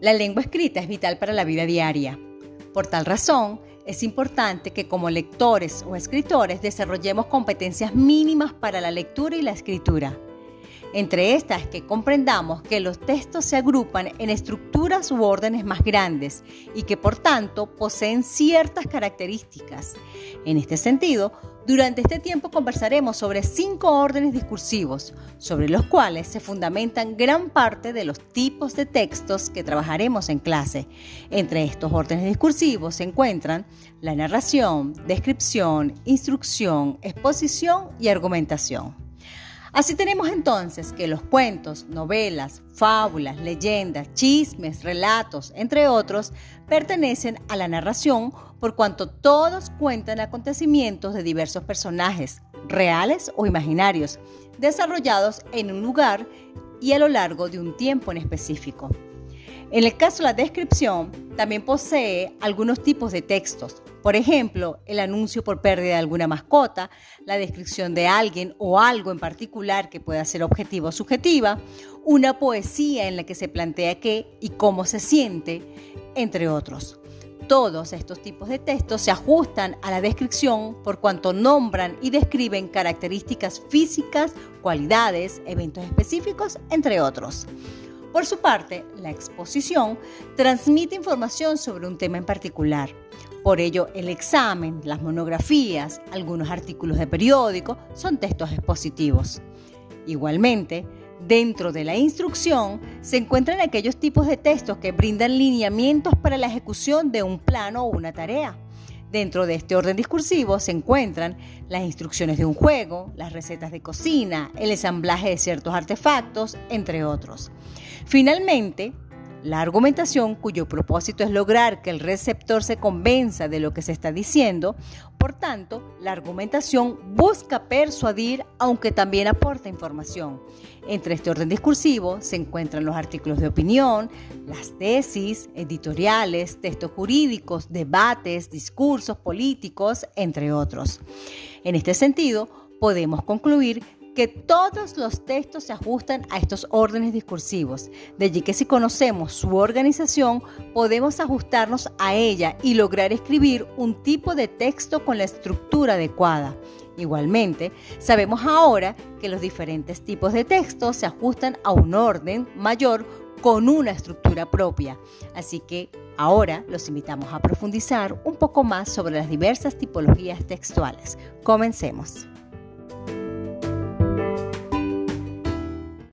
La lengua escrita es vital para la vida diaria. Por tal razón, es importante que como lectores o escritores desarrollemos competencias mínimas para la lectura y la escritura. Entre estas, que comprendamos que los textos se agrupan en estructuras u órdenes más grandes y que por tanto poseen ciertas características. En este sentido, durante este tiempo conversaremos sobre cinco órdenes discursivos, sobre los cuales se fundamentan gran parte de los tipos de textos que trabajaremos en clase. Entre estos órdenes discursivos se encuentran la narración, descripción, instrucción, exposición y argumentación. Así tenemos entonces que los cuentos, novelas, fábulas, leyendas, chismes, relatos, entre otros, pertenecen a la narración por cuanto todos cuentan acontecimientos de diversos personajes, reales o imaginarios, desarrollados en un lugar y a lo largo de un tiempo en específico. En el caso de la descripción, también posee algunos tipos de textos. Por ejemplo, el anuncio por pérdida de alguna mascota, la descripción de alguien o algo en particular que pueda ser objetivo o subjetiva, una poesía en la que se plantea qué y cómo se siente, entre otros. Todos estos tipos de textos se ajustan a la descripción por cuanto nombran y describen características físicas, cualidades, eventos específicos, entre otros. Por su parte, la exposición transmite información sobre un tema en particular. Por ello, el examen, las monografías, algunos artículos de periódico son textos expositivos. Igualmente, dentro de la instrucción se encuentran aquellos tipos de textos que brindan lineamientos para la ejecución de un plano o una tarea. Dentro de este orden discursivo se encuentran las instrucciones de un juego, las recetas de cocina, el ensamblaje de ciertos artefactos, entre otros. Finalmente, la argumentación, cuyo propósito es lograr que el receptor se convenza de lo que se está diciendo, por tanto, la argumentación busca persuadir aunque también aporta información. Entre este orden discursivo se encuentran los artículos de opinión, las tesis, editoriales, textos jurídicos, debates, discursos políticos, entre otros. En este sentido, podemos concluir que todos los textos se ajustan a estos órdenes discursivos, de allí que si conocemos su organización podemos ajustarnos a ella y lograr escribir un tipo de texto con la estructura adecuada. Igualmente, sabemos ahora que los diferentes tipos de textos se ajustan a un orden mayor con una estructura propia. Así que ahora los invitamos a profundizar un poco más sobre las diversas tipologías textuales. Comencemos.